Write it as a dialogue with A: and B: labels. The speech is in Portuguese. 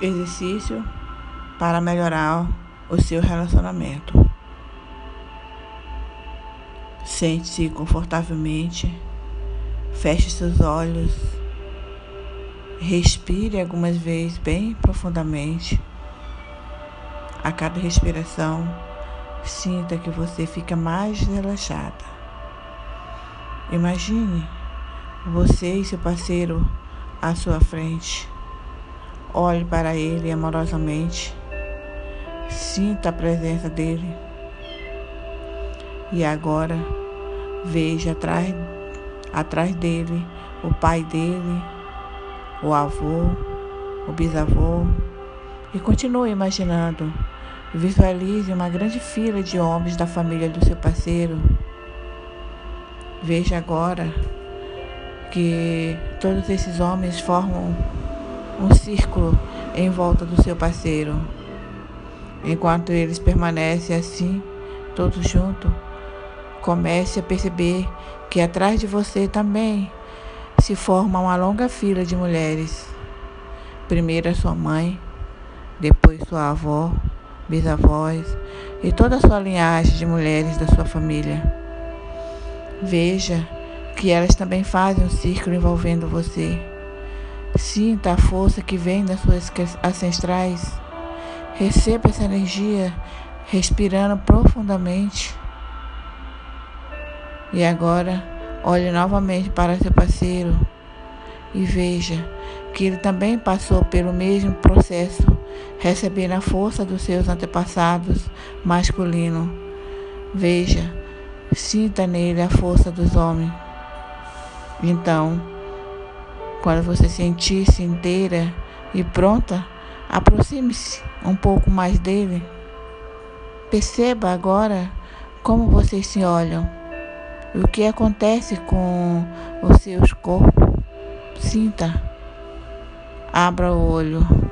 A: exercício para melhorar o seu relacionamento. Sente-se confortavelmente, feche seus olhos, respire algumas vezes bem profundamente. A cada respiração, sinta que você fica mais relaxada. Imagine você e seu parceiro à sua frente. Olhe para ele amorosamente. Sinta a presença dele. E agora veja atrás, atrás dele o pai dele, o avô, o bisavô. E continue imaginando. Visualize uma grande fila de homens da família do seu parceiro. Veja agora que todos esses homens formam um círculo em volta do seu parceiro. Enquanto eles permanecem assim, todos juntos, comece a perceber que atrás de você também se forma uma longa fila de mulheres. Primeiro a sua mãe, depois sua avó, bisavós e toda a sua linhagem de mulheres da sua família. Veja que elas também fazem um círculo envolvendo você. Sinta a força que vem das suas ancestrais. Receba essa energia respirando profundamente. E agora, olhe novamente para seu parceiro e veja que ele também passou pelo mesmo processo, recebendo a força dos seus antepassados masculinos. Veja, sinta nele a força dos homens. Então, quando você sentir-se inteira e pronta, aproxime-se um pouco mais dele. Perceba agora como vocês se olham o que acontece com os seus corpos. Sinta, abra o olho.